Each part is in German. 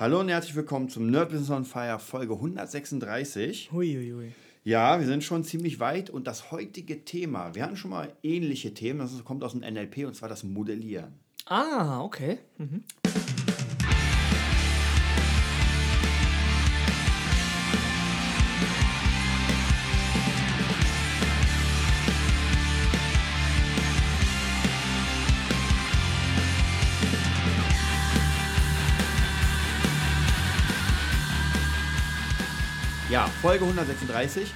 Hallo und herzlich willkommen zum Nerd Business on Fire Folge 136. Huiuiui. Hui. Ja, wir sind schon ziemlich weit und das heutige Thema, wir hatten schon mal ähnliche Themen, das kommt aus dem NLP und zwar das Modellieren. Ah, okay. Mhm. Folge 136.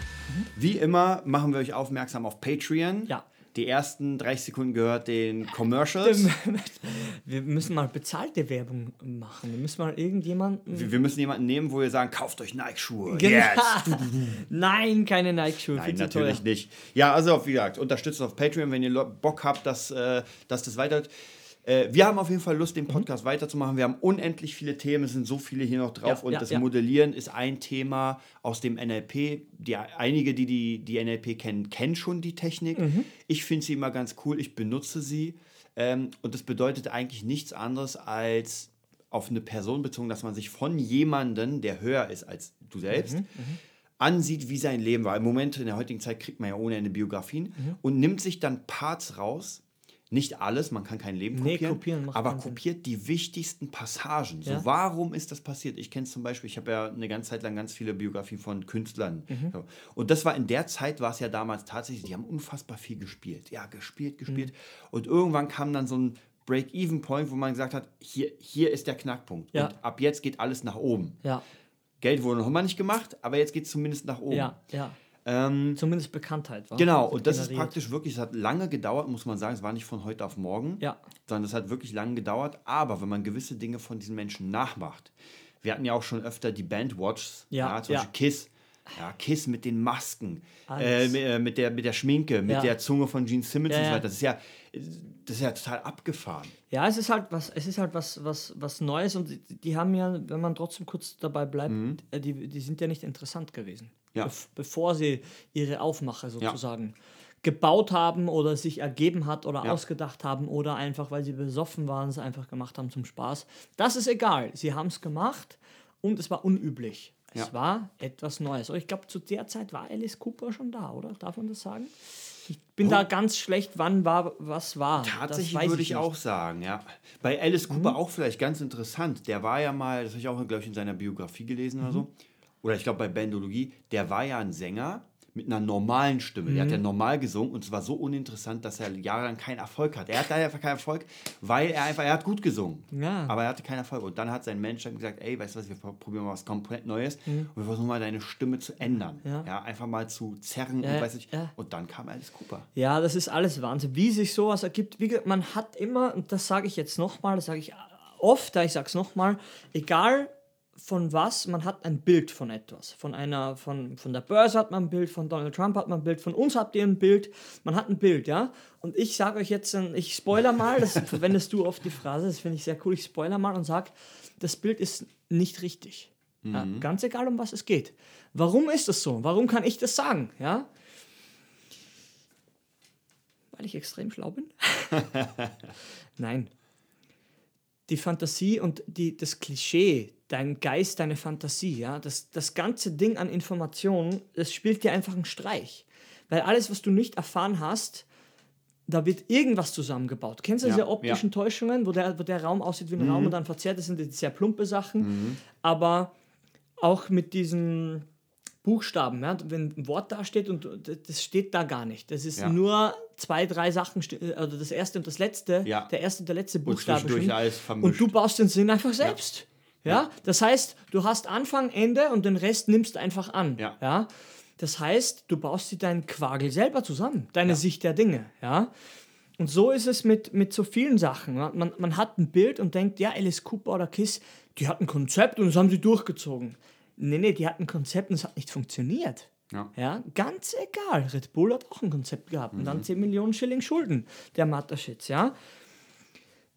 Wie immer machen wir euch aufmerksam auf Patreon. Ja. Die ersten 30 Sekunden gehört den Commercials. Wir müssen mal bezahlte Werbung machen. Wir müssen mal irgendjemanden. Wir, wir müssen jemanden nehmen, wo wir sagen, kauft euch Nike-Schuhe. Genau. Yes. Nein, keine Nike-Schuhe. Nein, natürlich nicht. Ja, also wie gesagt, unterstützt uns auf Patreon, wenn ihr Bock habt, dass, äh, dass das weitergeht. Äh, wir haben auf jeden Fall Lust, den Podcast mhm. weiterzumachen. Wir haben unendlich viele Themen, es sind so viele hier noch drauf. Ja, und ja, das ja. Modellieren ist ein Thema aus dem NLP. Die, einige, die, die die NLP kennen, kennen schon die Technik. Mhm. Ich finde sie immer ganz cool, ich benutze sie. Ähm, und das bedeutet eigentlich nichts anderes als auf eine Person bezogen, dass man sich von jemandem, der höher ist als du selbst, mhm. mhm. ansieht, wie sein Leben war. Im Moment, in der heutigen Zeit, kriegt man ja ohne Ende Biografien mhm. und nimmt sich dann Parts raus, nicht alles, man kann kein Leben kopieren, nee, kopieren aber kopiert die wichtigsten Passagen. Ja? So, warum ist das passiert? Ich kenne es zum Beispiel, ich habe ja eine ganze Zeit lang ganz viele Biografien von Künstlern. Mhm. So. Und das war in der Zeit, war es ja damals tatsächlich, die haben unfassbar viel gespielt. Ja, gespielt, gespielt. Mhm. Und irgendwann kam dann so ein Break-Even-Point, wo man gesagt hat, hier, hier ist der Knackpunkt. Ja. Und ab jetzt geht alles nach oben. Ja. Geld wurde noch immer nicht gemacht, aber jetzt geht es zumindest nach oben. Ja, ja. Ähm, Zumindest Bekanntheit. War genau, und das generiert. ist praktisch wirklich, es hat lange gedauert, muss man sagen, es war nicht von heute auf morgen, ja. sondern es hat wirklich lange gedauert. Aber wenn man gewisse Dinge von diesen Menschen nachmacht, wir hatten ja auch schon öfter die Bandwatches, ja, ja, zum ja. Beispiel Kiss. Ja, Kiss mit den Masken, äh, äh, mit, der, mit der Schminke, mit der Zunge von Gene Simmons und so weiter. Das ist ja, das ist ja total abgefahren. Ja, es ist halt was, es ist halt was, was, was Neues und die, die haben ja, wenn man trotzdem kurz dabei bleibt, mhm. Äh, die, die sind ja nicht interessant gewesen ja. bevor sie ihre Aufmache sozusagen ja. gebaut haben oder sich ergeben hat oder ja. ausgedacht haben oder einfach, weil sie besoffen waren, es einfach gemacht haben zum Spaß. Das ist egal. Sie haben es gemacht und es war unüblich. Es war etwas Neues. Aber ich glaube, zu der Zeit war Alice Cooper schon da, oder? Darf man das sagen? Ich bin oh. da ganz schlecht, wann war, was war. Tatsächlich würde ich, ich auch sagen, ja. Bei Alice Cooper mhm. auch vielleicht ganz interessant. Der war ja mal, das habe ich auch, glaube ich, in seiner Biografie gelesen mhm. oder so oder ich glaube bei Bandologie, der war ja ein Sänger mit einer normalen Stimme. Mhm. Der hat ja mhm. normal gesungen und es war so uninteressant, dass er jahrelang keinen Erfolg hat. Er hat einfach keinen Erfolg, weil er einfach, er hat gut gesungen. Ja. Aber er hatte keinen Erfolg. Und dann hat sein Mensch gesagt, ey, weißt du was, wir probieren mal was komplett Neues mhm. und wir versuchen mal deine Stimme zu ändern. Ja. ja einfach mal zu zerren ja, und weiß ich. Und dann kam Alice Cooper. Ja, das ist alles Wahnsinn. Wie sich sowas ergibt, wie man hat immer, und das sage ich jetzt nochmal, das sage ich oft, ich sage es nochmal, egal von was, man hat ein Bild von etwas. Von einer, von, von der Börse hat man ein Bild, von Donald Trump hat man ein Bild, von uns habt ihr ein Bild, man hat ein Bild, ja. Und ich sage euch jetzt, ich spoiler mal, das verwendest du oft die Phrase, das finde ich sehr cool, ich spoiler mal und sage, das Bild ist nicht richtig. Mhm. Ja, ganz egal, um was es geht. Warum ist das so? Warum kann ich das sagen? Ja? Weil ich extrem schlau bin? Nein. Die Fantasie und die, das Klischee, dein Geist, deine Fantasie, ja, das, das ganze Ding an Informationen, das spielt dir einfach einen Streich. Weil alles, was du nicht erfahren hast, da wird irgendwas zusammengebaut. Kennst du ja, diese optischen ja. Täuschungen, wo der, wo der Raum aussieht wie ein mhm. Raum und dann verzerrt? Das sind sehr plumpe Sachen. Mhm. Aber auch mit diesen Buchstaben, ja, wenn ein Wort da steht und das steht da gar nicht. Das ist ja. nur zwei, drei Sachen, also das erste und das letzte, ja. der erste und der letzte Buchstabe. Und, und du baust den Sinn einfach selbst. Ja? Das heißt, du hast Anfang, Ende und den Rest nimmst einfach an. Ja. ja? Das heißt, du baust dir deinen Quagel selber zusammen, deine ja. Sicht der Dinge. Ja? Und so ist es mit, mit so vielen Sachen. Man, man hat ein Bild und denkt, ja, Alice Cooper oder Kiss, die hatten ein Konzept und das haben sie durchgezogen. Nee, nee, die hatten ein Konzept und es hat nicht funktioniert. Ja. ja. Ganz egal. Red Bull hat auch ein Konzept gehabt mhm. und dann 10 Millionen Schilling Schulden, der Mataschitz, ja.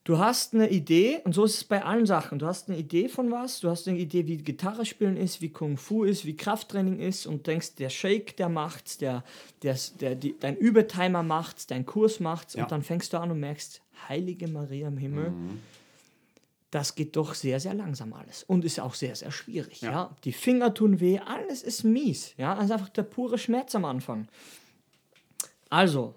Du hast eine Idee, und so ist es bei allen Sachen. Du hast eine Idee von was, du hast eine Idee, wie Gitarre spielen ist, wie Kung Fu ist, wie Krafttraining ist und denkst, der Shake, der macht's, der, der, der, die, dein Übertimer macht's, dein Kurs macht's ja. und dann fängst du an und merkst, heilige Maria im Himmel, mhm. das geht doch sehr, sehr langsam alles und ist auch sehr, sehr schwierig. Ja. ja. Die Finger tun weh, alles ist mies. Ja, also einfach der pure Schmerz am Anfang. Also,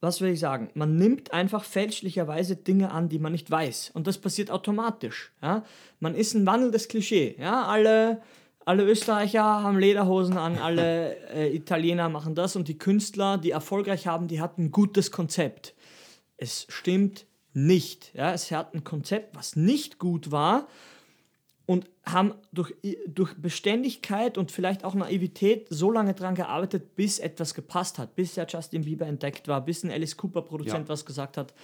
was will ich sagen? Man nimmt einfach fälschlicherweise Dinge an, die man nicht weiß. Und das passiert automatisch. Ja? Man ist ein wandelndes Klischee. Ja? Alle, alle Österreicher haben Lederhosen an, alle äh, Italiener machen das und die Künstler, die erfolgreich haben, die hatten ein gutes Konzept. Es stimmt nicht. Ja? Es hat ein Konzept, was nicht gut war und haben durch, durch Beständigkeit und vielleicht auch Naivität so lange daran gearbeitet, bis etwas gepasst hat, bis ja Justin Bieber entdeckt war, bis ein Alice Cooper Produzent ja. was gesagt hat,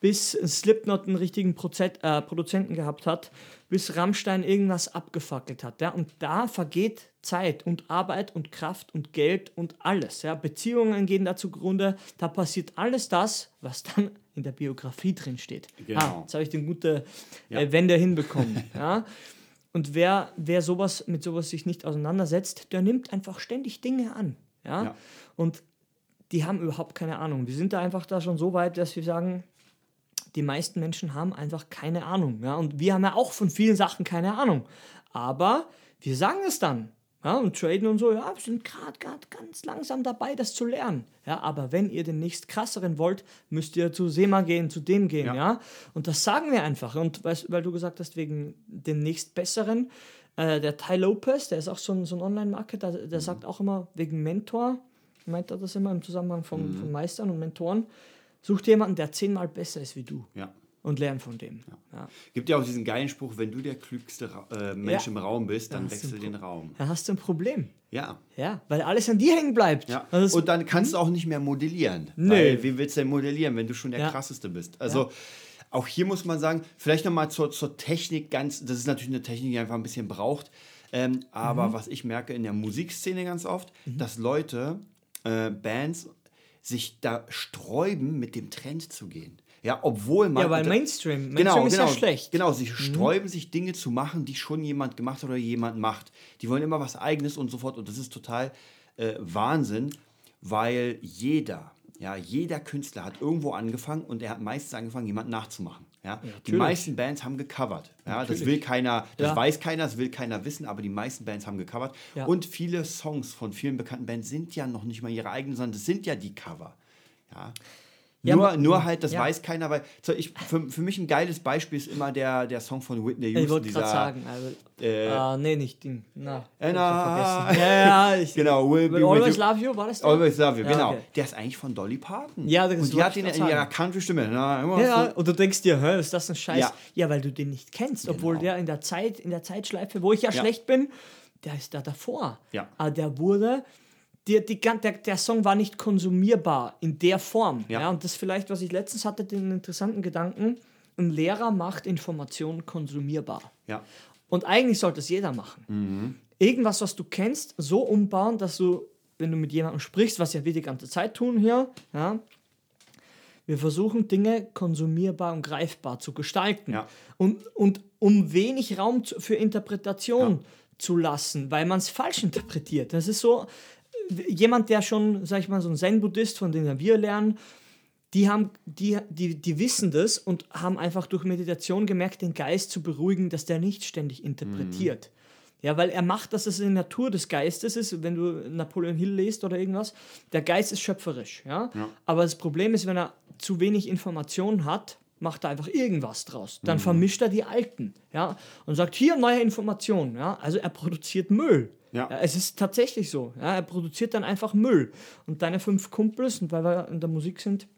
bis Slipknot einen richtigen Prozent, äh, Produzenten gehabt hat, bis Rammstein irgendwas abgefackelt hat. Ja? Und da vergeht Zeit und Arbeit und Kraft und Geld und alles. Ja? Beziehungen gehen da zugrunde, da passiert alles das, was dann in der Biografie drin steht. Genau. Ah, jetzt habe ich den gute ja. äh, Wende hinbekommen. ja? Und wer, wer sowas mit sowas sich nicht auseinandersetzt, der nimmt einfach ständig Dinge an. Ja? ja? Und die haben überhaupt keine Ahnung. Wir sind da einfach da schon so weit, dass wir sagen, die meisten Menschen haben einfach keine Ahnung. Ja? Und wir haben ja auch von vielen Sachen keine Ahnung. Aber wir sagen es dann. Ja, und traden und so, ja, wir sind gerade ganz langsam dabei, das zu lernen. Ja, aber wenn ihr den nächst krasseren wollt, müsst ihr zu SEMA gehen, zu dem gehen, ja. ja? Und das sagen wir einfach. Und weil, weil du gesagt hast, wegen dem nächst besseren, äh, der Ty Lopez, der ist auch so ein, so ein Online-Marketer, der, mhm. sagt auch immer, wegen Mentor, meint er das immer im Zusammenhang von, mhm. von Meistern und Mentoren, sucht jemanden, der zehnmal besser ist wie du. Ja und lernen von dem. Ja. Ja. Gibt ja auch diesen geilen Spruch, wenn du der klügste äh, Mensch ja. im Raum bist, dann wechsel den Raum. Dann hast du ein Problem. Ja. Ja, weil alles an dir hängen bleibt. Ja. und dann kannst du auch nicht mehr modellieren. Nö. Weil, wie willst du denn modellieren, wenn du schon der krasseste bist? Also auch hier muss man sagen, vielleicht nochmal zur, zur Technik ganz, das ist natürlich eine Technik, die einfach ein bisschen braucht. Ähm, aber mhm. was ich merke in der Musikszene ganz oft, mhm. dass Leute, äh, Bands, sich da sträuben, mit dem Trend zu gehen. Ja, obwohl man. Ja, weil Mainstream, Mainstream genau, ist genau, ja schlecht. Genau, sie mhm. sträuben sich Dinge zu machen, die schon jemand gemacht hat oder jemand macht. Die wollen immer was Eigenes und so fort. Und das ist total äh, Wahnsinn, weil jeder, ja, jeder Künstler hat irgendwo angefangen und er hat meistens angefangen, jemanden nachzumachen. Ja? ja die meisten Bands haben gecovert. Ja? Das will keiner, das ja. weiß keiner, das will keiner wissen, aber die meisten Bands haben gecovert. Ja. Und viele Songs von vielen bekannten Bands sind ja noch nicht mal ihre eigenen, sondern das sind ja die Cover. Ja. Ja, nur, nur halt, das ja. weiß keiner, weil ich, für, für mich ein geiles Beispiel ist immer der, der Song von Whitney Houston. Ich wollte gerade sagen, also, äh, uh, nee, nicht Ding. Na, äh, na, ja, ja, ich, genau. Will be Always Love You, war das der? Always Love You, genau. Okay. Der ist eigentlich von Dolly Parton. Ja, das Und die hat ihn in ihrer Country-Stimme. Ja, so. und du denkst dir, hä, ist das ein Scheiß? Ja, ja weil du den nicht kennst, obwohl genau. der in der Zeit, in der Zeitschleife, wo ich ja, schlecht bin, der ist da davor. Ja. Aber der wurde die, die, der, der Song war nicht konsumierbar in der Form. Ja. ja. Und das vielleicht, was ich letztens hatte, den interessanten Gedanken, ein Lehrer macht Informationen konsumierbar. Ja. Und eigentlich sollte es jeder machen. Mhm. Irgendwas, was du kennst, so umbauen, dass du, wenn du mit jemandem sprichst, was ja wir die ganze Zeit tun hier, ja, wir versuchen Dinge konsumierbar und greifbar zu gestalten. Ja. Und, und um wenig Raum zu, für Interpretation ja. zu lassen, weil man es falsch interpretiert. Das ist so, jemand, der schon, sag ich mal, so ein Zen-Buddhist, von dem wir lernen, die, haben, die, die, die wissen das und haben einfach durch Meditation gemerkt, den Geist zu beruhigen, dass der nicht ständig interpretiert. Mhm. Ja, weil er macht, dass es in der Natur des Geistes ist, wenn du Napoleon Hill liest oder irgendwas. Der Geist ist schöpferisch, ja? ja. Aber das Problem ist, wenn er zu wenig Informationen hat, macht er einfach irgendwas draus. Dann mhm. vermischt er die alten, ja? Und sagt, hier neue Informationen, ja? Also er produziert Müll. Ja. ja. es ist tatsächlich so. Ja, er produziert dann einfach Müll. Und deine fünf Kumpels, und weil wir in der Musik sind,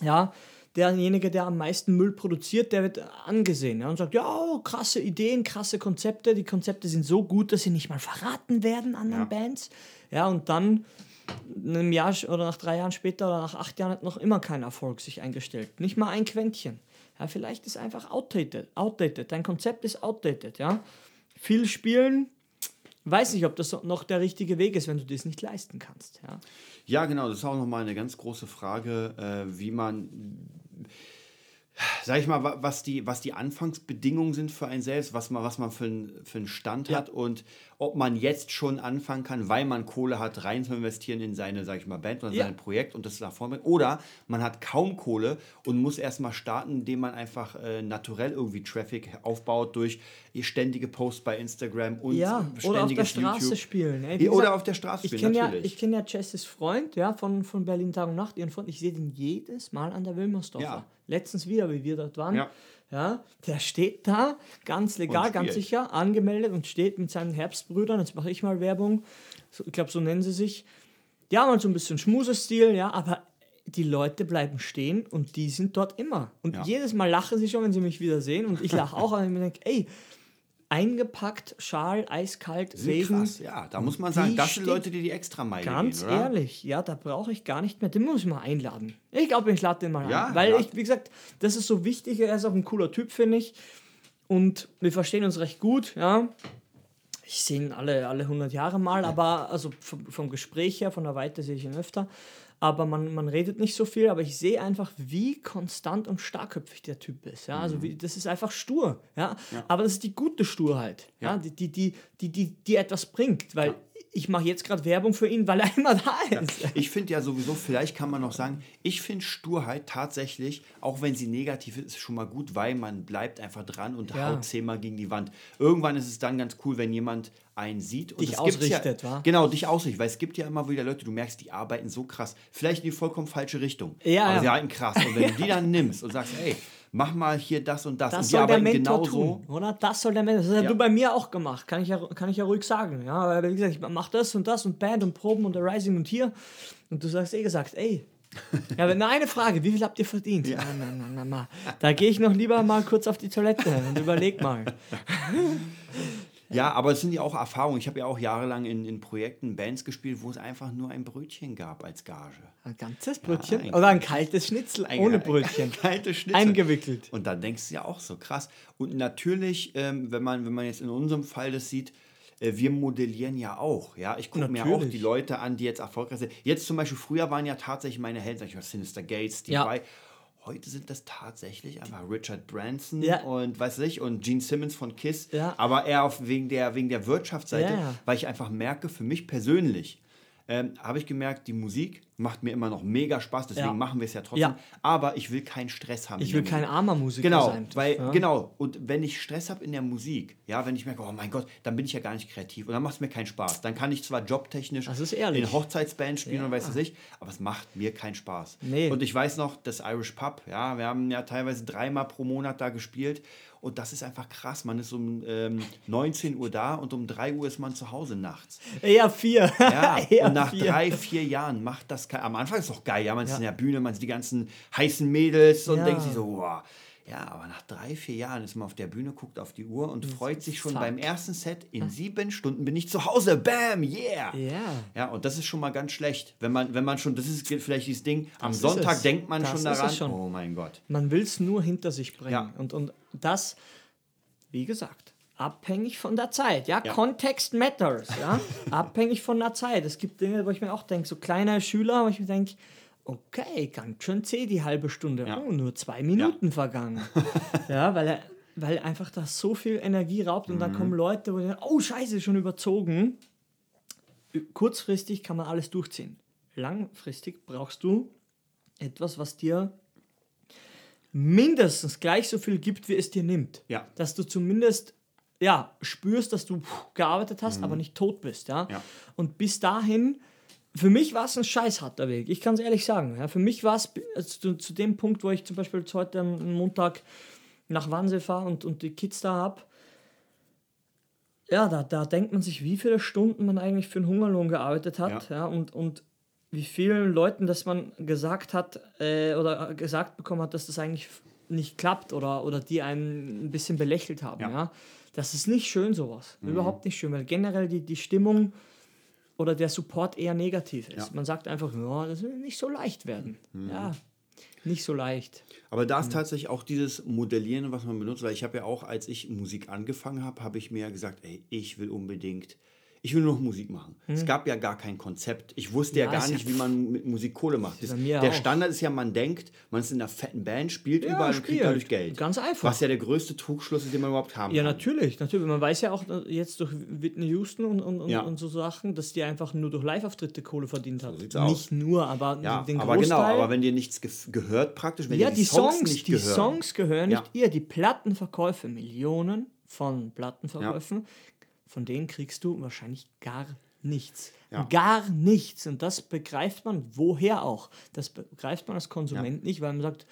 ja, derjenige, der am meisten Müll produziert, der wird angesehen ja, und sagt, ja, oh, krasse Ideen, krasse Konzepte. Die Konzepte sind so gut, dass sie nicht mal verraten werden anderen ja. Bands. Ja, und dann einem Jahr oder nach drei Jahren später oder nach acht Jahren hat noch immer kein Erfolg sich eingestellt. Nicht mal ein Quäntchen. Ja, vielleicht ist einfach outdated. outdated. Dein Konzept ist outdated. Ja? Viel spielen, weiß nicht, ob das noch der richtige Weg ist, wenn du das nicht leisten kannst. Ja, ja genau, das ist auch nochmal eine ganz große Frage, äh, wie man sag ich mal, was die, was die Anfangsbedingungen sind für einen selbst, was man, was man für, ein, für einen Stand ja. hat und ob man jetzt schon anfangen kann, weil man Kohle hat, rein zu investieren in seine, sag ich mal, Band oder ja. sein Projekt und das nach vorne bringt. Oder man hat kaum Kohle und muss erstmal starten, indem man einfach äh, naturell irgendwie Traffic aufbaut durch ständige Posts bei Instagram und ja, oder auf der Straße YouTube. spielen. Ey, gesagt, oder auf der Straße ich spielen, natürlich. Ja, ich kenne ja Jesses Freund ja, von, von Berlin Tag und Nacht, ihren Freund. Ich sehe den jedes Mal an der Wilmersdorfer. Ja. Letztens wieder, wie wir dort waren. Ja. Ja, der steht da, ganz legal, ganz sicher, angemeldet und steht mit seinen Herbstbrüdern, jetzt mache ich mal Werbung, so, ich glaube, so nennen sie sich. Ja, mal so ein bisschen Schmusestil, ja, aber die Leute bleiben stehen und die sind dort immer. Und ja. jedes Mal lachen sie schon, wenn sie mich wieder sehen und ich lache auch, und ich mir denke, ey, eingepackt, Schal, eiskalt, Regen. Krass, ja, da muss man sagen, das sind Leute, die die extra Meile Ganz gehen, ehrlich, ja, da brauche ich gar nicht mehr, den muss ich mal einladen. Ich glaube, ich lade den mal ja, ein, weil ja. ich, wie gesagt, das ist so wichtig, er ist auch ein cooler Typ, finde ich, und wir verstehen uns recht gut, ja. Ich sehe ihn alle, alle 100 Jahre mal, aber also vom, vom Gespräch her, von der Weite sehe ich ihn öfter aber man, man redet nicht so viel, aber ich sehe einfach, wie konstant und starkköpfig der Typ ist. Ja? Also wie, das ist einfach stur. Ja? ja? Aber das ist die gute Sturheit, ja? ja? Die, die, die, die, die, die etwas bringt, weil ja. Ich mache jetzt gerade Werbung für ihn, weil er immer da ist. Ich finde ja sowieso, vielleicht kann man noch sagen, ich finde Sturheit tatsächlich, auch wenn sie negativ ist, ist schon mal gut, weil man bleibt einfach dran und haut zehnmal gegen die Wand. Irgendwann ist es dann ganz cool, wenn jemand einen sieht und dich ausrichtet, ja, Genau, dich ausrichtet, weil es gibt ja immer wieder Leute, du merkst, die arbeiten so krass, vielleicht in die vollkommen falsche Richtung, ja, aber ja. sie halten krass. Und wenn du die dann nimmst und sagst, ey, mach mal hier das und das, das und soll der Mentor tun, oder? Das soll der Mentor. Das hast ja. du bei mir auch gemacht, kann ich ja, kann ich ja ruhig sagen. Ja, aber wie gesagt, ich mach das und das und Band und Proben und Rising und hier und du sagst eh gesagt, ey, ja, aber eine Frage, wie viel habt ihr verdient? Ja. Na, na, na, da gehe ich noch lieber mal kurz auf die Toilette und überleg mal. Ja, aber es sind ja auch Erfahrungen. Ich habe ja auch jahrelang in, in Projekten Bands gespielt, wo es einfach nur ein Brötchen gab als Gage. Ein ganzes Brötchen? Ja, ein Oder ein kaltes Schnitzel ein, ohne Brötchen? Kaltes Schnitzel. Eingewickelt. Und dann denkst du ja auch so krass. Und natürlich, ähm, wenn, man, wenn man jetzt in unserem Fall das sieht, äh, wir modellieren ja auch. Ja, ich gucke mir auch die Leute an, die jetzt erfolgreich sind. Jetzt zum Beispiel, früher waren ja tatsächlich meine Helden, sag ich mal, Sinister Gates, die ja. Heute sind das tatsächlich einfach Richard Branson ja. und weiß ich und Gene Simmons von Kiss, ja. aber eher auf wegen der wegen der Wirtschaftsseite, ja, weil ich einfach merke, für mich persönlich ähm, habe ich gemerkt, die Musik macht mir immer noch mega Spaß, deswegen ja. machen wir es ja trotzdem. Ja. Aber ich will keinen Stress haben. Ich will kein armer Musiker genau, sein. Weil, ja. Genau, und wenn ich Stress habe in der Musik, ja, wenn ich merke, oh mein Gott, dann bin ich ja gar nicht kreativ und dann macht es mir keinen Spaß. Dann kann ich zwar jobtechnisch in Hochzeitsband spielen und weiß was ich, aber es macht mir keinen Spaß. Nee. Und ich weiß noch, das Irish Pub, ja, wir haben ja teilweise dreimal pro Monat da gespielt und das ist einfach krass. Man ist um ähm, 19 Uhr da und um 3 Uhr ist man zu Hause nachts. Eher vier. Ja, Eher und nach vier. drei, vier Jahren macht das kein. Am Anfang ist doch geil, ja. Man ist ja. in der Bühne, man sieht die ganzen heißen Mädels und ja. denkt sich so, wow. Ja, aber nach drei, vier Jahren ist man auf der Bühne, guckt auf die Uhr und das freut sich schon Fuck. beim ersten Set. In sieben Stunden bin ich zu Hause. Bam, yeah. Ja. Ja, und das ist schon mal ganz schlecht. Wenn man, wenn man schon, das ist vielleicht dieses Ding, am das Sonntag denkt man das schon daran. Schon. Oh mein Gott. Man will es nur hinter sich bringen. Ja. Und, und das, wie gesagt, abhängig von der Zeit. Ja, ja. Context matters. Ja, abhängig von der Zeit. Es gibt Dinge, wo ich mir auch denke, so kleine Schüler, wo ich mir denke, okay, ganz schön zäh die halbe Stunde. Ja. Oh, nur zwei Minuten ja. vergangen. ja, weil er, weil einfach das so viel Energie raubt und mhm. dann kommen Leute, wo die sagen, oh Scheiße, schon überzogen. Kurzfristig kann man alles durchziehen. Langfristig brauchst du etwas, was dir mindestens gleich so viel gibt, wie es dir nimmt. Ja. Dass du zumindest ja, spürst, dass du gearbeitet hast, mhm. aber nicht tot bist. Ja? ja? Und bis dahin für mich war es ein scheiß harter Weg. Ich kann es ehrlich sagen. Ja, für mich war es also zu, zu, dem Punkt, wo ich zum Beispiel heute am Montag nach Wannsee fahre und, und die Kids da habe. Ja, da, da denkt man sich, wie viele Stunden man eigentlich für einen Hungerlohn gearbeitet hat. Ja. ja und, und wie vielen Leuten, dass man gesagt hat äh, oder gesagt bekommen hat, dass das eigentlich nicht klappt oder, oder die einen ein bisschen belächelt haben. Ja. ja? Das ist nicht schön, sowas. Mhm. Überhaupt nicht schön, weil generell die, die Stimmung oder der Support eher negativ ist. Ja. Man sagt einfach, ja, das wird nicht so leicht werden. Mhm. Ja, nicht so leicht. Aber da ist mhm. tatsächlich auch dieses Modellieren, was man benutzt, weil ich habe ja auch, als ich Musik angefangen habe, habe ich mir gesagt, ey, ich will unbedingt ich will nur noch Musik machen. Hm. Es gab ja gar kein Konzept. Ich wusste ja, ja gar nicht, ja wie man mit Musik Kohle macht. Das, der auch. Standard ist ja, man denkt, man ist in einer fetten Band, spielt ja, überall und kriegt dadurch Geld. Ganz einfach. Was ja der größte Trugschluss ist, den man überhaupt haben ja, kann. Ja, natürlich, natürlich. Man weiß ja auch jetzt durch Whitney Houston und, und, und, so Sachen, dass die einfach nur durch Live-Auftritte Kohle verdient hat. So nicht nur, aber den aber genau, aber wenn dir nichts ge gehört praktisch, wenn ja, die, die Songs, Songs, nicht die gehören. Songs gehören nicht ihr, die Plattenverkäufe, Millionen von Plattenverkäufen, von denen kriegst du wahrscheinlich gar nichts. Ja. Gar nichts. Und das begreift man woher auch. Das begreift man als Konsument ja. nicht, weil man sagt,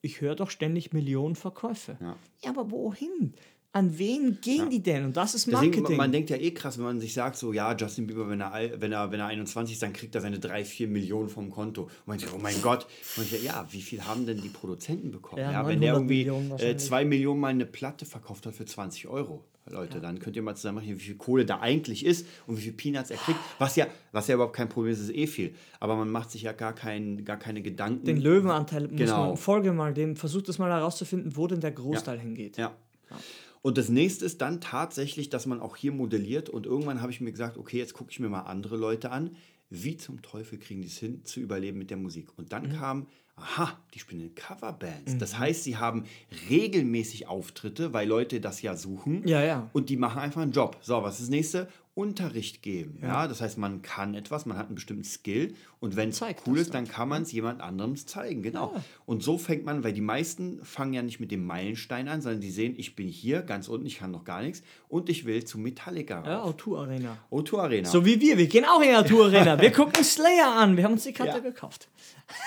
ich höre doch ständig Millionen Verkäufe. Ja, ja aber wohin? An wen gehen die denn? Und das ist Marketing. Deswegen, man denkt ja eh krass, wenn man sich sagt, so, ja, Justin Bieber, wenn er, wenn er, wenn er 21 ist, dann kriegt er seine 3, 4 Millionen vom Konto. Und man denkt, oh mein Gott. Und ich, ja, wie viel haben denn die Produzenten bekommen? Ja, wenn der irgendwie 2 äh, Millionen mal eine Platte verkauft hat für 20 Euro. Leute, ja. dann könnt ihr mal zusammen machen, wie viel Kohle da eigentlich ist und wie viel Peanuts er kriegt. Was ja, was ja überhaupt kein Problem ist, ist eh viel. Aber man macht sich ja gar, kein, gar keine Gedanken. Den Löwenanteil muss genau. man, folge mal dem, versucht es mal herauszufinden, wo denn der Großteil ja. hingeht. Ja. ja. Und das nächste ist dann tatsächlich, dass man auch hier modelliert und irgendwann habe ich mir gesagt, okay, jetzt gucke ich mir mal andere Leute an. Wie zum Teufel kriegen die es hin, zu überleben mit der Musik? Und dann mhm. kam aha, die spielen Coverbands. Mhm. Das heißt, sie haben regelmäßig Auftritte, weil Leute das ja suchen. Ja, ja. Und die machen einfach einen Job. So, was ist das nächste? Unterricht geben. Ja. ja. das heißt, man kann etwas, man hat einen bestimmten Skill und wenn es cool ist, dann kann man es jemand anderem zeigen. Genau. Ja. Und so fängt man, weil die meisten fangen ja nicht mit dem Meilenstein an, sondern die sehen, ich bin hier ganz unten, ich kann noch gar nichts und ich will zu Metallica. Ja, O2 Arena. O2 Arena. So wie wir, wir gehen auch in die O2 Arena. Wir gucken Slayer an, wir haben uns die Karte ja. gekauft.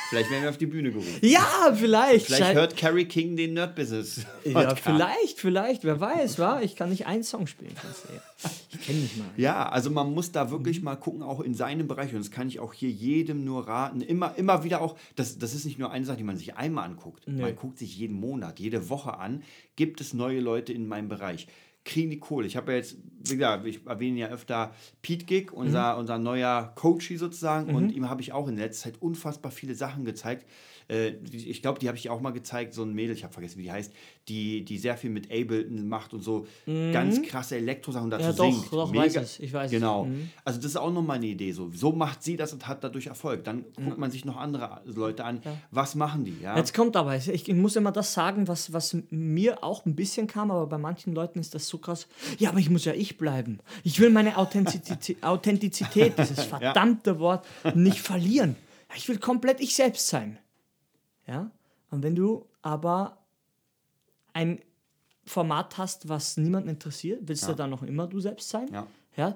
Vielleicht werden wir auf die Bühne gerufen. Ja, vielleicht. Vielleicht hört Carrie King den Nerd Business. Ja, vielleicht, vielleicht. Wer weiß, wa? Ich kann nicht einen Song spielen von Slayer. Ich kenne nicht mal. Ja, also man muss da wirklich mal gucken, auch in seinem Bereich. Und das kann ich auch hier jedem nur raten. Immer, immer wieder auch, das, das ist nicht nur eine Sache, die man sich einmal anguckt. Nee. Man guckt sich jeden Monat, jede Woche an, gibt es neue Leute in meinem Bereich kriegen die Kohle. Ich habe ja jetzt, wie gesagt, ich erwähne ja öfter Pete Gig, unser, mhm. unser neuer Coachy sozusagen, mhm. und ihm habe ich auch in letzter Zeit unfassbar viele Sachen gezeigt. Äh, ich glaube, die habe ich auch mal gezeigt, so ein Mädel, ich habe vergessen, wie die heißt, die, die sehr viel mit Ableton macht und so mhm. ganz krasse Elektrosachen dazu ja, doch, singt. Doch, Mega, weiß es. ich weiß Genau. Mhm. Also das ist auch nochmal eine Idee. So. so macht sie das und hat dadurch Erfolg. Dann guckt man sich noch andere Leute an. Ja. Was machen die? Ja? Jetzt kommt aber, ich muss immer das sagen, was, was mir auch ein bisschen kam, aber bei manchen Leuten ist das so krass. Ja, aber ich muss ja ich bleiben. Ich will meine Authentizität, Authentizität dieses verdammte ja. Wort, nicht verlieren. Ich will komplett ich selbst sein. Ja? Und wenn du aber ein Format hast, was niemanden interessiert, willst ja. du dann noch immer du selbst sein? Ja. ja?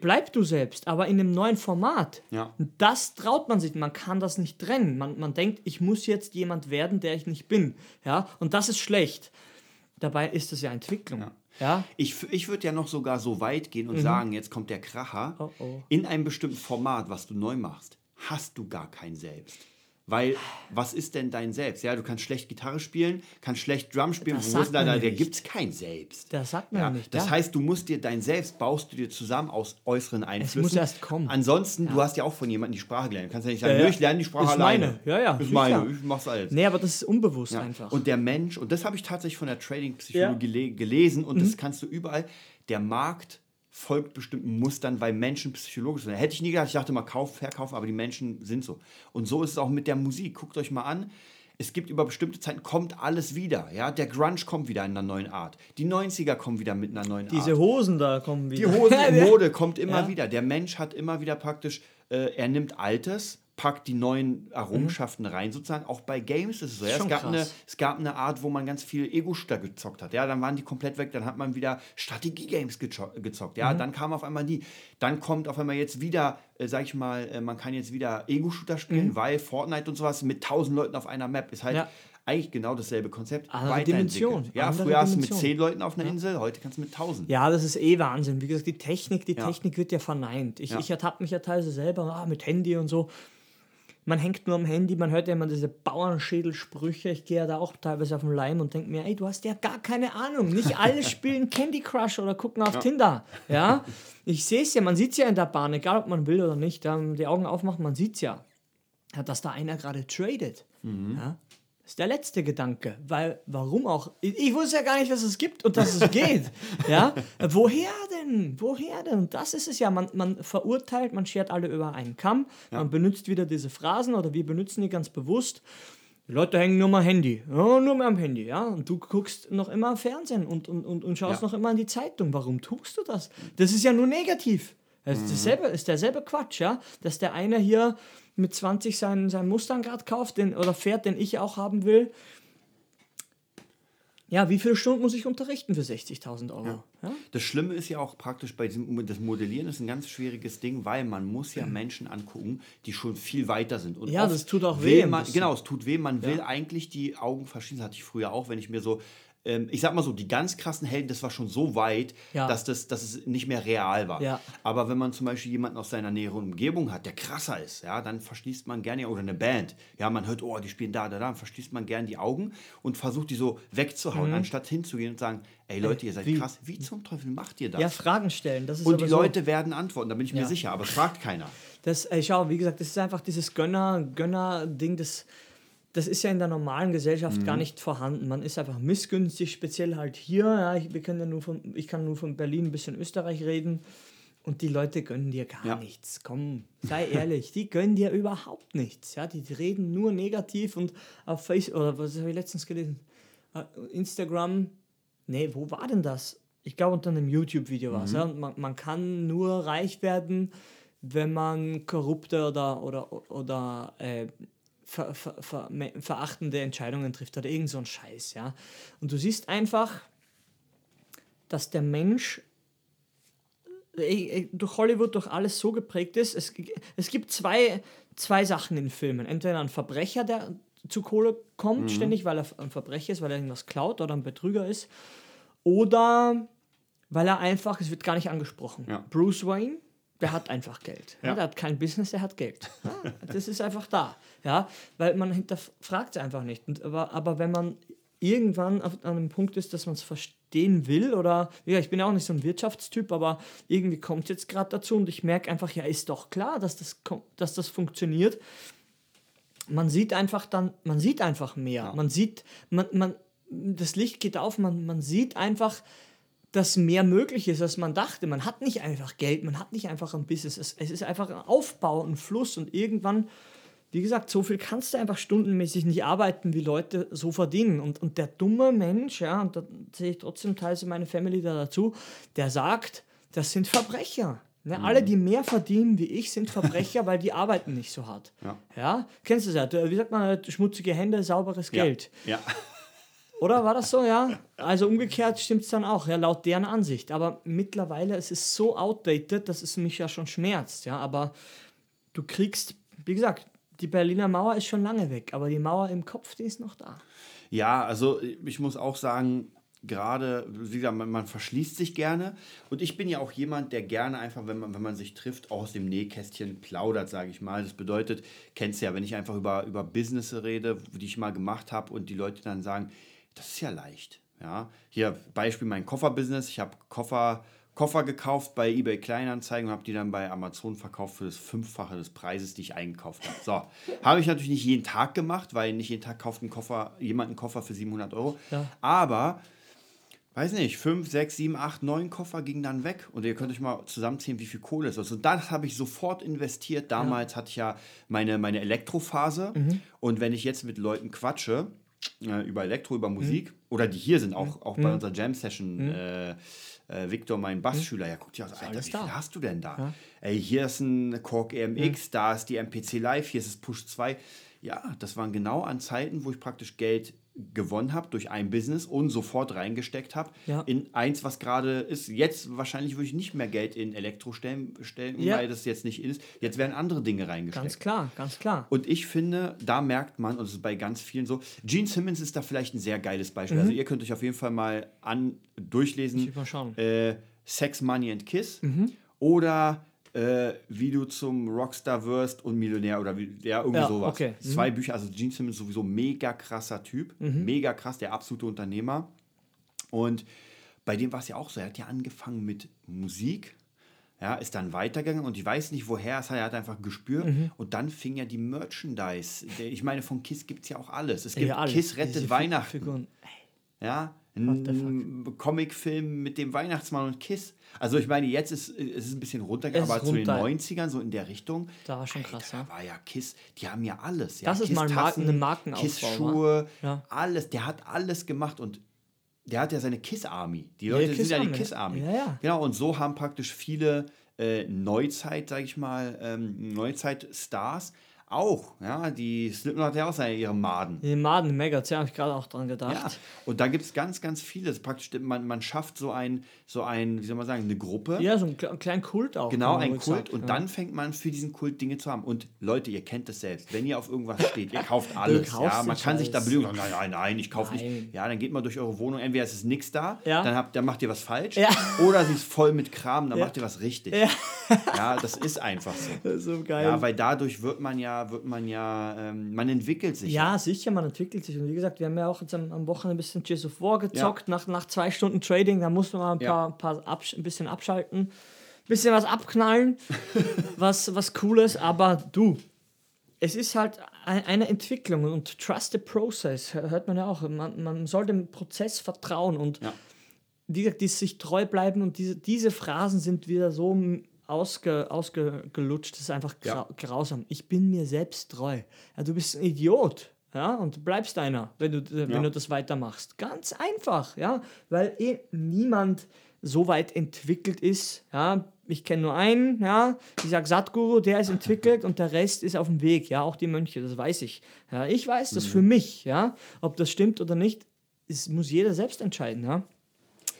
Bleib du selbst, aber in einem neuen Format. Ja. Das traut man sich, man kann das nicht trennen. Man, man denkt, ich muss jetzt jemand werden, der ich nicht bin. Ja? Und das ist schlecht. Dabei ist es ja Entwicklung. Ja. Ja? Ich, ich würde ja noch sogar so weit gehen und mhm. sagen, jetzt kommt der Kracher. Oh, oh. In einem bestimmten Format, was du neu machst, hast du gar kein Selbst. Weil, was ist denn dein Selbst? Ja, du kannst schlecht Gitarre spielen, kannst schlecht Drum spielen, das wo ist da, da, gibt es kein Selbst. Das sagt man ja, nicht. Das ja. heißt, du musst dir dein Selbst, baust du dir zusammen aus äußeren Einflüssen. Es muss erst kommen. Ansonsten, ja. du hast ja auch von jemandem die Sprache gelernt. Du kannst ja nicht sagen, ja, ich lerne die Sprache ist alleine. Meine. Ja, ja. Ist meine, ich mach's alles. Nee, aber das ist unbewusst einfach. Und der Mensch, und das habe ich tatsächlich von der Trading-Psychologie gelesen und mhm. das kannst du überall, der Markt folgt bestimmten Mustern, weil Menschen psychologisch sind. Hätte ich nie gedacht, ich dachte mal Kauf, Verkauf, aber die Menschen sind so. Und so ist es auch mit der Musik. Guckt euch mal an. Es gibt über bestimmte Zeiten, kommt alles wieder. Ja? Der Grunge kommt wieder in einer neuen Art. Die 90er kommen wieder mit einer neuen Diese Art. Diese Hosen da kommen wieder. Die Hosen Mode kommt immer ja. wieder. Der Mensch hat immer wieder praktisch, äh, er nimmt Altes, packt die neuen Errungenschaften mhm. rein, sozusagen. Auch bei Games ist es so. Ja? Es, gab eine, es gab eine Art, wo man ganz viel Ego-Shooter gezockt hat. Ja, dann waren die komplett weg. Dann hat man wieder Strategie-Games gezockt. Ja, mhm. dann kam auf einmal die. Dann kommt auf einmal jetzt wieder, äh, sag ich mal, äh, man kann jetzt wieder Ego-Shooter spielen, mhm. weil Fortnite und sowas mit tausend Leuten auf einer Map ist halt. Ja. Eigentlich genau dasselbe Konzept. Andere Dimension. Ja, Andere früher hast du mit zehn Leuten auf einer ja. Insel, heute kannst du mit tausend. Ja, das ist eh Wahnsinn. Wie gesagt, die Technik, die ja. Technik wird ja verneint. Ich, ich ertappe mich ja teilweise selber ah, mit Handy und so man hängt nur am Handy, man hört ja immer diese Bauernschädelsprüche. Ich gehe ja da auch teilweise auf den Leim und denke mir, ey, du hast ja gar keine Ahnung. Nicht alle spielen Candy Crush oder gucken auf ja. Tinder. Ja, ich sehe es ja, man sieht es ja in der Bahn, egal ob man will oder nicht. die Augen aufmacht, man sieht es ja, dass da einer gerade tradet. Mhm. Ja? Das ist der letzte Gedanke, weil warum auch? Ich, ich, wusste ja gar nicht, dass es gibt und dass es geht. ja, woher denn? Woher denn? Und das ist es ja. Man, man verurteilt, man schert alle über einen Kamm. Ja. Man benutzt wieder diese Phrasen oder wir benutzen die ganz bewusst. Die Leute hängen nur mal Handy. Ja, nur mal am Handy, ja. Und du guckst noch immer Fernsehen und, und, und, und schaust ja. noch immer an die Zeitung. Warum tust du das? Das ist ja nur negativ. Das ist, mhm. dasselbe, ist derselbe Quatsch, ja. Dass der eine hier mit 20 seinen, seinen Mustang gerade kauft den, oder fährt, den ich auch haben will ja, wie viele Stunden muss ich unterrichten für 60.000 Euro? Ja. Ja? Das Schlimme ist ja auch praktisch bei diesem, das Modellieren ist ein ganz schwieriges Ding, weil man muss ja Menschen angucken, die schon viel weiter sind. Und ja, das tut auch weh. Man, genau, es tut weh. Man ja. will eigentlich die Augen verschließen. Das hatte ich früher auch, wenn ich mir so ähm, ich sag mal so, die ganz krassen Helden, das war schon so weit, ja. dass, das, dass es nicht mehr real war. Ja. Aber wenn man zum Beispiel jemanden aus seiner näheren Umgebung hat, der krasser ist, ja, dann verschließt man gerne, oder eine Band, ja, man hört, oh, die spielen da, da, da, dann verschließt man gerne die Augen und versucht die so wegzuhauen, mhm. anstatt hinzugehen und sagen, ey Leute, ihr seid wie? krass, wie zum Teufel macht ihr das? Ja, Fragen stellen. Das ist und die Leute werden antworten, da bin ich mir sicher, aber es fragt keiner. Das, ey, schau, wie gesagt, das ist einfach dieses Gönner-Ding, Gönner das das ist ja in der normalen Gesellschaft mhm. gar nicht vorhanden. Man ist einfach missgünstig, speziell halt hier. Ja, ich, wir können ja nur von, ich kann nur von Berlin ein bisschen Österreich reden. Und die Leute gönnen dir gar ja. nichts. Komm, sei ehrlich, die gönnen dir überhaupt nichts. Ja, die reden nur negativ und auf Facebook, oder was habe ich letztens gelesen? Äh, Instagram, nee, wo war denn das? Ich glaube, unter einem YouTube-Video war es. Mhm. Ja? man, man kann nur reich werden, wenn man korrupte oder, oder, oder äh, ver, ver, ver, verachtende Entscheidungen trifft oder irgend so ein Scheiß, ja. Und du siehst einfach, dass der Mensch äh, äh, durch Hollywood durch alles so geprägt ist. Es, es gibt zwei, zwei Sachen in Filmen. Entweder ein Verbrecher, der zu Kohle kommt, mhm. ständig, weil er ein Verbrecher ist, weil er irgendwas klaut oder ein Betrüger ist. Oder weil er einfach, es wird gar nicht angesprochen. Ja. Bruce Wayne der hat einfach Geld. Ja. Der hat kein Business, der hat Geld. Ja, das ist einfach da. Ja, weil man hinterfragt es einfach nicht. Und, aber, aber wenn man irgendwann auf, an einem Punkt ist, dass man es verstehen will oder ja, ich bin ja auch nicht so ein Wirtschaftstyp, aber irgendwie kommt es jetzt gerade dazu und ich merke einfach, ja, ist doch klar, dass das, dass das funktioniert. Man sieht einfach dann, man sieht einfach mehr. Ja. Man sieht, man, man, das Licht geht auf, man, man sieht einfach, dass mehr möglich ist, als man dachte. Man hat nicht einfach Geld, man hat nicht einfach ein Business. Es, es ist einfach ein Aufbau, ein Fluss und irgendwann, wie gesagt, so viel kannst du einfach stundenmäßig nicht arbeiten, wie Leute so verdienen. Und, und der dumme Mensch, ja, und da sehe ich trotzdem teils meine Family da dazu, der sagt, das sind Verbrecher. Ne? Mhm. Alle, die mehr verdienen wie ich, sind Verbrecher, weil die arbeiten nicht so hart. Ja. ja? Kennst du das ja? Wie sagt man, schmutzige Hände, sauberes Geld. Ja. ja. Oder war das so, ja? Also umgekehrt stimmt es dann auch, ja, laut deren Ansicht. Aber mittlerweile es ist es so outdated, dass es mich ja schon schmerzt, ja. Aber du kriegst, wie gesagt, die Berliner Mauer ist schon lange weg, aber die Mauer im Kopf, die ist noch da. Ja, also ich muss auch sagen, gerade, wie gesagt, man, man, verschließt sich gerne. Und ich bin ja auch jemand, der gerne einfach, wenn man, wenn man sich trifft, auch aus dem Nähkästchen plaudert, sage ich mal. Das bedeutet, kennst du ja, wenn ich einfach über, über Business rede, die ich mal gemacht habe und die Leute dann sagen, das ist ja leicht. Ja, hier Beispiel mein Kofferbusiness. Ich habe Koffer, Koffer gekauft bei eBay Kleinanzeigen und habe die dann bei Amazon verkauft für das Fünffache des Preises, die ich eingekauft habe. So, habe ich natürlich nicht jeden Tag gemacht, weil nicht jeden Tag kauft ein Koffer, jemand einen Koffer für 700 Euro. Ja. Aber weiß nicht, fünf, sechs, sieben, acht, neun Koffer gingen dann weg. Und ihr könnt euch mal zusammenzählen, wie viel Kohle ist. Also das habe ich sofort investiert. Damals ja. hatte ich ja meine, meine Elektrophase. Mhm. Und wenn ich jetzt mit Leuten quatsche, äh, über Elektro, über Musik, mhm. oder die hier sind, auch, auch bei mhm. unserer Jam-Session. Mhm. Äh, äh, Victor, mein Bassschüler, ja, guckt ja, also, Alter, wie viel hast du denn da? Ja. Ey, hier ist ein Korg EMX, da ist die MPC Live, hier ist es Push 2. Ja, das waren genau an Zeiten, wo ich praktisch Geld gewonnen habe durch ein Business und sofort reingesteckt habe ja. in eins, was gerade ist. Jetzt wahrscheinlich würde ich nicht mehr Geld in Elektro stellen, stellen ja. weil das jetzt nicht ist. Jetzt werden andere Dinge reingesteckt. Ganz klar, ganz klar. Und ich finde, da merkt man, und es ist bei ganz vielen so, Gene Simmons ist da vielleicht ein sehr geiles Beispiel. Also mhm. Also ihr könnt euch auf jeden Fall mal an durchlesen. Ich mal schauen. Äh, Sex, Money and Kiss. Mhm. Oder äh, wie du zum Rockstar wirst und Millionär oder wie, ja, irgendwie ja, sowas. Okay. Mhm. Zwei Bücher, also Gene Simmons sowieso mega krasser Typ, mhm. mega krass, der absolute Unternehmer. Und bei dem war es ja auch so, er hat ja angefangen mit Musik, ja, ist dann weitergegangen und ich weiß nicht woher, er hat einfach gespürt mhm. und dann fing ja die Merchandise. Ich meine, von Kiss gibt es ja auch alles. Es gibt ja, alles. Kiss rettet Weihnachten. Figuren. Ja, ein Comicfilm mit dem Weihnachtsmann und Kiss. Also ich meine, jetzt ist, ist es ein bisschen runtergegangen, aber runter. zu den 90ern, so in der Richtung. Da war schon krass, ja. Da war ja Kiss, die haben ja alles. Ja. Das Kiss ist mal Marken, eine Markenaufbau. Kiss-Schuhe, ja. alles. Der hat alles gemacht und der hat ja seine Kiss-Army. Die Leute ja, sind ja die Kiss-Army. Ja, ja. Genau, und so haben praktisch viele äh, Neuzeit, sag ich mal, ähm, Neuzeit-Stars auch, ja, die Slipknot hat ja auch seine, ihre Maden. Die Maden, Maggots, ja, habe ich gerade auch dran gedacht. Ja, und da gibt es ganz, ganz viele. Praktisch, man, man schafft so ein, so ein, wie soll man sagen, eine Gruppe. Ja, so einen kleinen Kult auch. Genau, ein Kult. Sagt, und ja. dann fängt man für diesen Kult Dinge zu haben. Und Leute, ihr kennt das selbst. Wenn ihr auf irgendwas steht, ihr kauft alles. ja, man kann sich da belügen. Nein, nein, nein, ich kaufe nicht. Ja, dann geht man durch eure Wohnung. Entweder ist es nichts da, ja. dann, habt, dann macht ihr was falsch. Ja. Oder sie ist voll mit Kram, dann macht ihr was richtig. Ja. ja, das ist einfach so. Das ist so geil. Ja, weil dadurch wird man ja, wird man ja ähm, man entwickelt sich. Ja, ja, sicher, man entwickelt sich. Und wie gesagt, wir haben ja auch jetzt am, am Wochenende ein bisschen Gears of War gezockt, ja. nach, nach zwei Stunden Trading, da muss man mal ein, paar, paar absch ein bisschen abschalten, ein bisschen was abknallen, was, was Cooles, aber du, es ist halt eine Entwicklung und trust the process, hört man ja auch. Man, man soll dem Prozess vertrauen und ja. wie gesagt, die sich treu bleiben und diese, diese Phrasen sind wieder so ausge, ausgelutscht. Das ist einfach gra ja. grausam. Ich bin mir selbst treu. Ja, du bist ein Idiot. Ja, und bleibst einer, wenn du, wenn ja. du das weitermachst. Ganz einfach, ja, weil eh niemand so weit entwickelt ist. Ja, ich kenne nur einen, ja, ich sage Satguru, der ist entwickelt und der Rest ist auf dem Weg, ja, auch die Mönche, das weiß ich. Ja, ich weiß das mhm. für mich, ja, ob das stimmt oder nicht, ist, muss jeder selbst entscheiden, ja.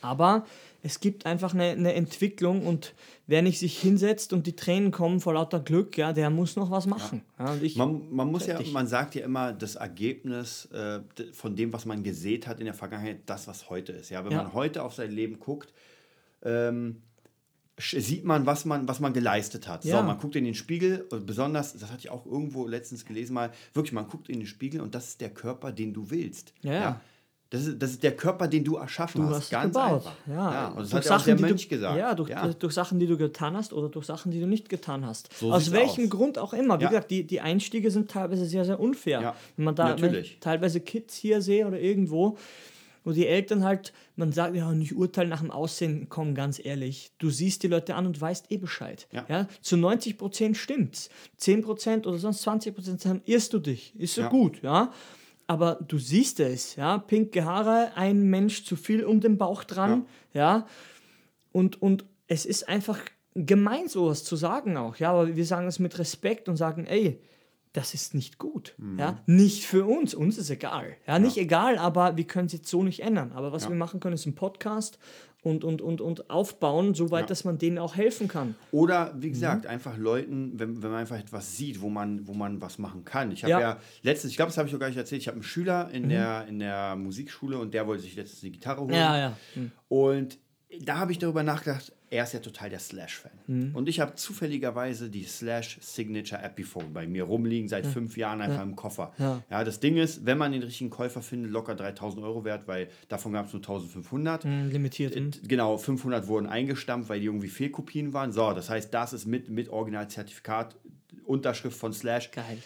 Aber es gibt einfach eine, eine, Entwicklung und wer nicht sich hinsetzt und die Tränen kommen vor lauter Glück, ja, der muss noch was machen. Ja. Ja, man, man, muss ja, man sagt ja immer, das Ergebnis äh, von dem, was man gesät hat in der Vergangenheit, das, was heute ist. Ja, wenn ja. man heute auf sein Leben guckt, ähm, sieht man, was man, was man geleistet hat. Ja. So, man guckt in den Spiegel, besonders, das hatte ich auch irgendwo letztens gelesen mal, wirklich, man guckt in den Spiegel und das ist der Körper, den du willst. Ja. ja. Das ist, das ist der Körper, den du erschaffen du hast. hast. Ganz gebaut. einfach. Ja. ja. Und das durch hat Sachen, auch der Mönch du, gesagt. Ja durch, ja. durch Sachen, die du getan hast oder durch Sachen, die du nicht getan hast. So aus welchem aus. Grund auch immer. Wie ja. gesagt, die, die Einstiege sind teilweise sehr, sehr unfair. Ja. Wenn man da wenn teilweise Kids hier sehe oder irgendwo, wo die Eltern halt, man sagt ja nicht urteilen nach dem Aussehen, komm, ganz ehrlich, du siehst die Leute an und weißt eh Bescheid. Ja. ja? Zu 90 Prozent stimmt's. 10 Prozent oder sonst 20 Prozent sagen, irrst du dich, ist so gut, ja aber du siehst es, ja, pinke Haare, ein Mensch zu viel um den Bauch dran, ja, ja? und, und es ist einfach gemein, sowas zu sagen auch, ja, aber wir sagen es mit Respekt und sagen, ey, das ist nicht gut, mhm. ja, nicht für uns, uns ist egal, ja, ja. nicht egal, aber wir können es jetzt so nicht ändern, aber was ja. wir machen können, ist ein Podcast und, und, und, und aufbauen, soweit, ja. dass man denen auch helfen kann. Oder wie gesagt, mhm. einfach Leuten, wenn, wenn man einfach etwas sieht, wo man, wo man was machen kann. Ich habe ja. ja. letztens, ich glaube, das habe ich auch gar nicht erzählt, ich habe einen Schüler in, mhm. der, in der Musikschule und der wollte sich letztens eine Gitarre holen. Ja, ja. Mhm. Und da habe ich darüber nachgedacht, er ist ja total der Slash-Fan. Mhm. Und ich habe zufälligerweise die Slash Signature Epiphone bei mir rumliegen, seit ja. fünf Jahren einfach ja. im Koffer. Ja. ja. das Ding ist, wenn man den richtigen Käufer findet, locker 3000 Euro wert, weil davon gab es nur 1500. Mhm, limitiert. Äh, genau, 500 wurden eingestampft, weil die irgendwie Fehlkopien waren. So, das heißt, das ist mit, mit Originalzertifikat, Unterschrift von Slash. Geil.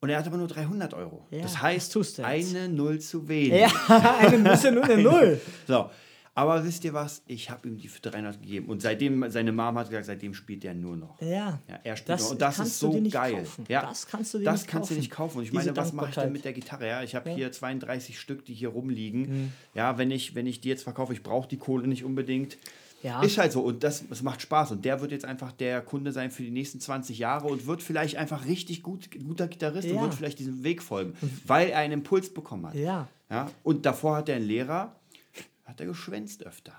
Und er hat aber nur 300 Euro. Ja, das heißt, eine Null zu wenig. Ja, eine eine Null. so, aber wisst ihr was? Ich habe ihm die für 300 gegeben. Und seitdem, seine Mom hat gesagt, seitdem spielt er nur noch. Ja. ja er spielt das noch. Und das ist so geil. Kaufen. Ja, das kannst du dir das nicht kannst kaufen. du nicht kaufen. Und ich Diese meine, was mache ich denn mit der Gitarre? Ja, ich habe ja. hier 32 Stück, die hier rumliegen. Mhm. Ja, wenn ich, wenn ich die jetzt verkaufe, ich brauche die Kohle nicht unbedingt. Ja. Ist halt so und das, das macht Spaß und der wird jetzt einfach der Kunde sein für die nächsten 20 Jahre und wird vielleicht einfach richtig gut, guter Gitarrist ja. und wird vielleicht diesem Weg folgen, weil er einen Impuls bekommen hat. Ja. ja. Und davor hat er einen Lehrer, hat er geschwänzt öfter.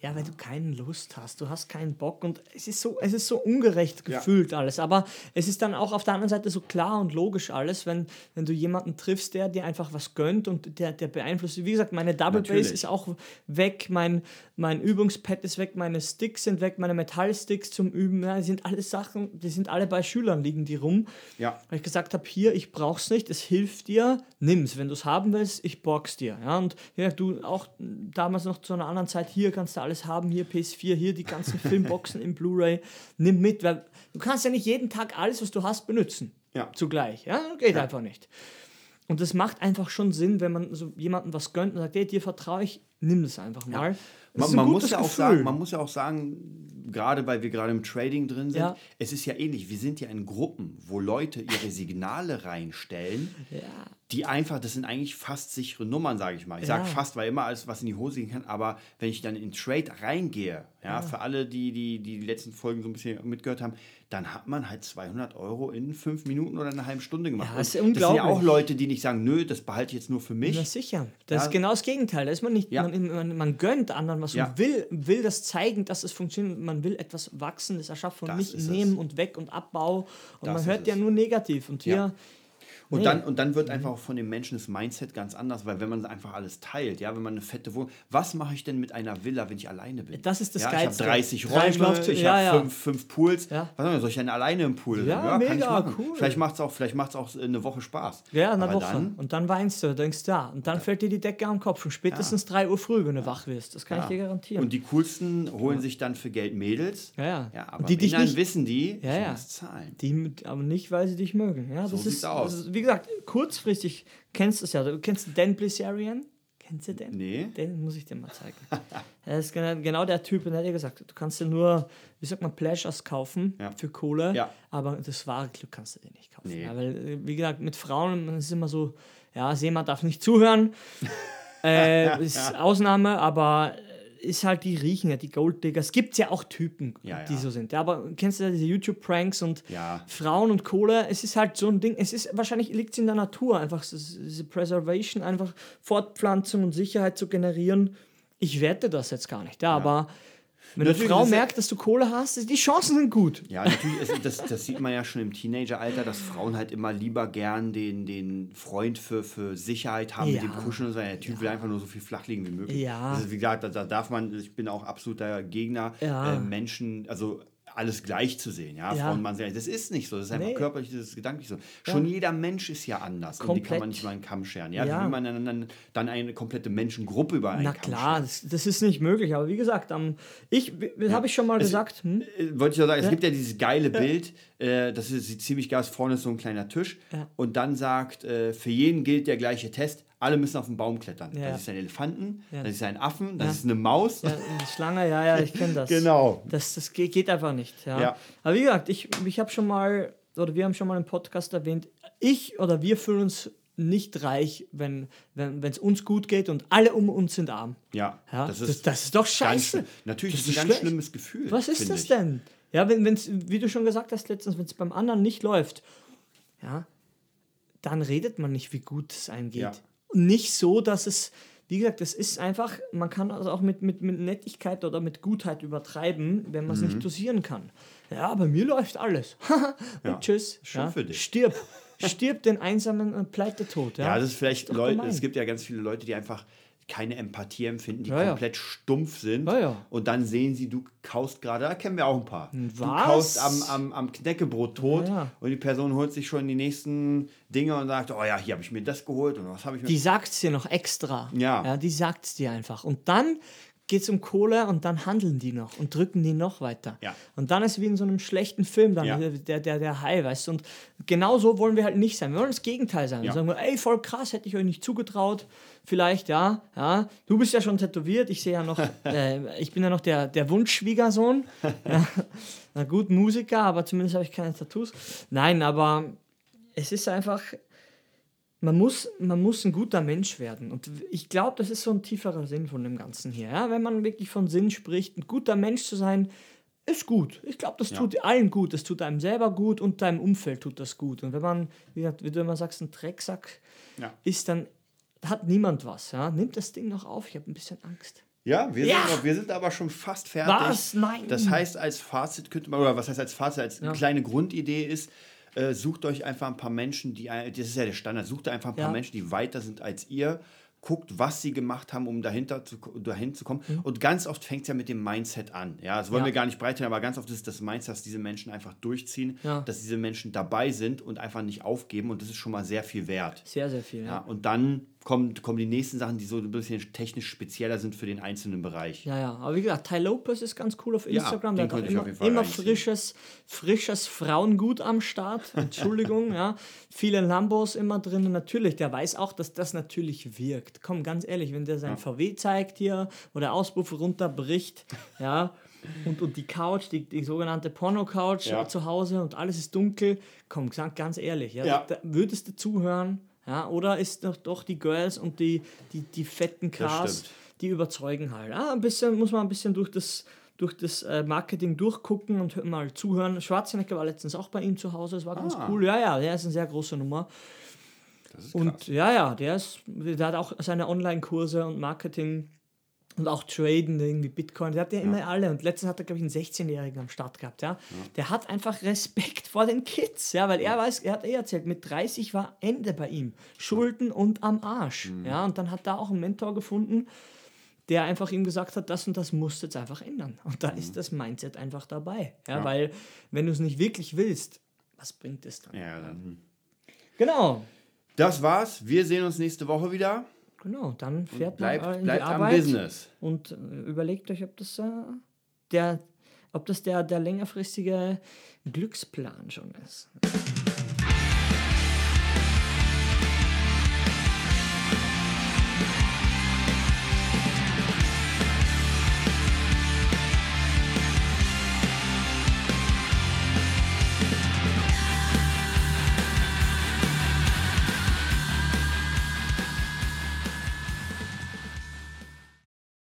Ja, weil du keine Lust hast, du hast keinen Bock und es ist so, es ist so ungerecht gefühlt ja. alles. Aber es ist dann auch auf der anderen Seite so klar und logisch alles, wenn, wenn du jemanden triffst, der dir einfach was gönnt und der, der beeinflusst. Wie gesagt, meine Double Natürlich. Bass ist auch weg, mein, mein Übungspad ist weg, meine Sticks sind weg, meine Metallsticks zum Üben. Ja, die sind alles Sachen, die sind alle bei Schülern, liegen die rum. Ja. Weil ich gesagt habe, hier, ich brauch's nicht, es hilft dir, nimm's. Wenn du es haben willst, ich borg's dir. Ja, und ja, du auch damals noch zu einer anderen Zeit, hier kannst du alles haben, hier PS4, hier die ganzen Filmboxen im Blu-ray, nimm mit, weil du kannst ja nicht jeden Tag alles, was du hast, benutzen. Ja. Zugleich. Ja, geht ja. einfach nicht. Und es macht einfach schon Sinn, wenn man so jemandem was gönnt und sagt, hey, dir vertraue ich, nimm das einfach mal. Ja. Man, man muss ja auch sagen, man muss ja auch sagen, gerade weil wir gerade im Trading drin sind, ja. es ist ja ähnlich. Wir sind ja in Gruppen, wo Leute ihre Signale reinstellen, ja. Die einfach, das sind eigentlich fast sichere Nummern, sage ich mal. Ich ja. sage fast, weil immer alles was in die Hose gehen kann, aber wenn ich dann in Trade reingehe, ja, für alle, die, die die letzten Folgen so ein bisschen mitgehört haben, dann hat man halt 200 Euro in fünf Minuten oder eine halbe Stunde gemacht. Ja, das ist unglaublich. Das sind ja auch Leute, die nicht sagen, nö, das behalte ich jetzt nur für mich. Na sicher. Das ist genau das Gegenteil. Da ist man nicht, man, man, man, gönnt anderen was und will, will das zeigen, dass es funktioniert. Man will etwas Wachsendes erschaffen und das nicht nehmen es. und weg und Abbau. Und das man hört ja nur negativ. Und hier und, nee. dann, und dann wird einfach auch von den Menschen das Mindset ganz anders, weil wenn man einfach alles teilt, ja, wenn man eine fette Wohnung, was mache ich denn mit einer Villa, wenn ich alleine bin? Das ist das ja, Geilste. Ich habe 30 Räume, ich ja, habe fünf, fünf Pools. Ja. Was soll ich denn alleine im Pool? Ja, mega, cool. Vielleicht macht es auch, auch eine Woche Spaß. Ja, eine Aber Woche. Dann, und dann weinst du, denkst ja, und dann fällt dir die Decke am Kopf und spätestens ja. 3 Uhr früh, wenn du wach wirst. Das kann ich dir garantieren. Und die coolsten holen sich dann für Geld Mädels. Ja, ja. ja aber die dich nicht, wissen die, ja, ja. zahlen. Die, aber nicht, weil sie dich mögen. Ja, das so ist, aus. Das ist, wie gesagt, kurz kurzfristig, kennst du es ja, du kennst Dan Blissarian? Kennst du den? Nee. Den muss ich dir mal zeigen. er ist genau, genau der Typ, und er hat ja gesagt, du kannst dir nur, wie sagt man, Pleasures kaufen ja. für Kohle, ja. aber das wahre Glück kannst du dir nicht kaufen. Nee. Ja, weil, wie gesagt, mit Frauen ist immer so, ja, Seemann darf nicht zuhören. äh, ist Ausnahme, aber ist halt, die riechen ja, die Golddigger. Es gibt ja auch Typen, ja, die ja. so sind. Ja, aber kennst du ja diese YouTube-Pranks und. Frauen und Kohle? Es ist halt so ein Ding, es ist, wahrscheinlich liegt es in der Natur, einfach diese Preservation, einfach Fortpflanzung und Sicherheit zu generieren. Ich werte das jetzt gar nicht, ja, aber wenn eine Frau merkt, dass du Kohle hast, die Chancen sind gut. Ja, natürlich, ist, das, das sieht man ja schon im Teenageralter, dass Frauen halt immer lieber gern den, den Freund für, für Sicherheit haben, ja. mit dem Kuscheln und so. Der Typ ja. will einfach nur so viel flach liegen wie möglich. Ja. Also, wie gesagt, da, da darf man, ich bin auch absoluter Gegner, ja. äh, Menschen, also alles gleich zu sehen. Ja, ja. Frauen, Mann, das ist nicht so. Das ist einfach nee. körperlich, das ist gedanklich so. Schon ja. jeder Mensch ist ja anders. Komplett. Und die kann man nicht mal einen Kamm scheren. Ja, ja. wie man dann, dann eine komplette Menschengruppe über einen Na Kamm klar, das, das, ist nicht möglich. Aber wie gesagt, um, ich, ja. habe ich schon mal es, gesagt. Hm? Äh, wollte ich ja sagen, es gibt ja dieses geile Bild, äh, das ist, sieht ziemlich geil aus. Vorne ist so ein kleiner Tisch. Und dann sagt, äh, für jeden gilt der gleiche Test alle müssen auf den Baum klettern. Ja. Das ist ein Elefanten, ja. das ist ein Affen, das ja. ist eine Maus. Ja, eine Schlange, ja, ja, ich kenne das. genau. Das, das geht, einfach nicht. Ja. Aber wie gesagt, ich, ich habe schon mal, oder wir haben schon mal im Podcast erwähnt, ich oder wir fühlen uns nicht reich, wenn es wenn, uns gut geht und alle um uns sind arm. Ja, ja das, ist, das, das ist doch scheiße. Ganz, natürlich das ist ein ganz schlecht. schlimmes Gefühl. Was ist das ich. denn? Ja, wenn, wenn's, wie du schon gesagt hast letztens, wenn es beim anderen nicht läuft, ja, dann redet man nicht, wie gut es einem geht. Ja nicht so, dass es, wie gesagt, es ist einfach, man kann also auch mit, mit, mit Nettigkeit oder mit Gutheit übertreiben, wenn man es mhm. nicht dosieren kann. Ja, bei mir läuft alles. und ja, tschüss. Schön ja, für dich. Stirb. Stirb den einsamen Pleitetod. Ja, ja das ist vielleicht Leute, es gibt ja ganz viele Leute, die einfach keine Empathie empfinden, die ja, komplett ja. stumpf sind. Ja, und dann sehen sie, du kaust gerade, da kennen wir auch ein paar. Was? Du kaust am, am, am Knäckebrot tot und die Person holt sich schon die nächsten Dinge und sagt, oh ja, hier habe ich mir das geholt und was habe ich mir. Die sagt es dir noch extra. Ja. ja die sagt es dir einfach. Und dann geht es um Kohle und dann handeln die noch und drücken die noch weiter. Ja. Und dann ist wie in so einem schlechten Film dann ja. der, der, der High, weißt du. Und genau so wollen wir halt nicht sein. Wir wollen das Gegenteil sein. Ja. Wir sagen, ey, voll krass, hätte ich euch nicht zugetraut. Vielleicht, ja, ja. Du bist ja schon tätowiert, ich sehe ja noch, äh, ich bin ja noch der, der Wunschschwiegersohn. ja. Na gut, Musiker, aber zumindest habe ich keine Tattoos. Nein, aber es ist einfach, man muss, man muss ein guter Mensch werden. Und ich glaube, das ist so ein tieferer Sinn von dem Ganzen hier. Ja? Wenn man wirklich von Sinn spricht, ein guter Mensch zu sein, ist gut. Ich glaube, das ja. tut allen gut. Das tut einem selber gut und deinem Umfeld tut das gut. Und wenn man, wie, du immer sagst, ein Drecksack ja. ist, dann hat niemand was. Ja? Nimmt das Ding noch auf. Ich habe ein bisschen Angst. Ja, wir, ja. Sind, wir sind aber schon fast fertig. Was? Nein. Das heißt, als Fazit könnte man, oder was heißt als Fazit, als ja. kleine Grundidee ist, äh, sucht euch einfach ein paar Menschen, die, das ist ja der Standard, sucht einfach ein paar ja. Menschen, die weiter sind als ihr guckt, was sie gemacht haben, um dahinter zu, dahin zu kommen. Mhm. Und ganz oft fängt es ja mit dem Mindset an. Ja, das wollen ja. wir gar nicht breitern, aber ganz oft ist es das Mindset, dass diese Menschen einfach durchziehen, ja. dass diese Menschen dabei sind und einfach nicht aufgeben. Und das ist schon mal sehr viel wert. Sehr, sehr viel. Ja. Und dann kommen, kommen die nächsten Sachen, die so ein bisschen technisch spezieller sind für den einzelnen Bereich. Ja, ja. Aber wie gesagt, Ty Lopez ist ganz cool auf Instagram. Ja, der hat immer, immer frisches, frisches Frauengut am Start. Entschuldigung, ja. Viele Lambos immer drin. natürlich, der weiß auch, dass das natürlich wirkt. Komm, ganz ehrlich, wenn der sein ja. VW zeigt hier oder Auspuff runterbricht, ja. Und, und die Couch, die, die sogenannte Porno-Couch ja. zu Hause und alles ist dunkel. Komm, ganz ehrlich, ja, ja. Da, würdest du zuhören? Ja, oder ist doch, doch die Girls und die, die, die fetten Cars, die überzeugen halt. Ja, ein bisschen, muss man ein bisschen durch das, durch das äh, Marketing durchgucken und mal zuhören. Schwarzenegger war letztens auch bei ihm zu Hause, das war ganz ah. cool. Ja, ja, der ist eine sehr große Nummer. Und ja, ja, der, ist, der hat auch seine Online-Kurse und Marketing und auch traden, irgendwie Bitcoin. Der hat ja, ja. immer alle. Und letztens hat er, glaube ich, einen 16-Jährigen am Start gehabt. Ja? ja? Der hat einfach Respekt vor den Kids, ja, weil er weiß, er hat eh erzählt, mit 30 war Ende bei ihm. Schulden und am Arsch. Mhm. Ja? Und dann hat er auch einen Mentor gefunden, der einfach ihm gesagt hat, das und das musst du jetzt einfach ändern. Und da mhm. ist das Mindset einfach dabei. Ja? ja. Weil, wenn du es nicht wirklich willst, was bringt es dann? Ja, dann. Genau. Das war's. Wir sehen uns nächste Woche wieder. Genau, dann fährt bleibt, man in bleibt die Arbeit am Business. und äh, überlegt euch, ob das, äh, der, ob das der, der längerfristige Glücksplan schon ist.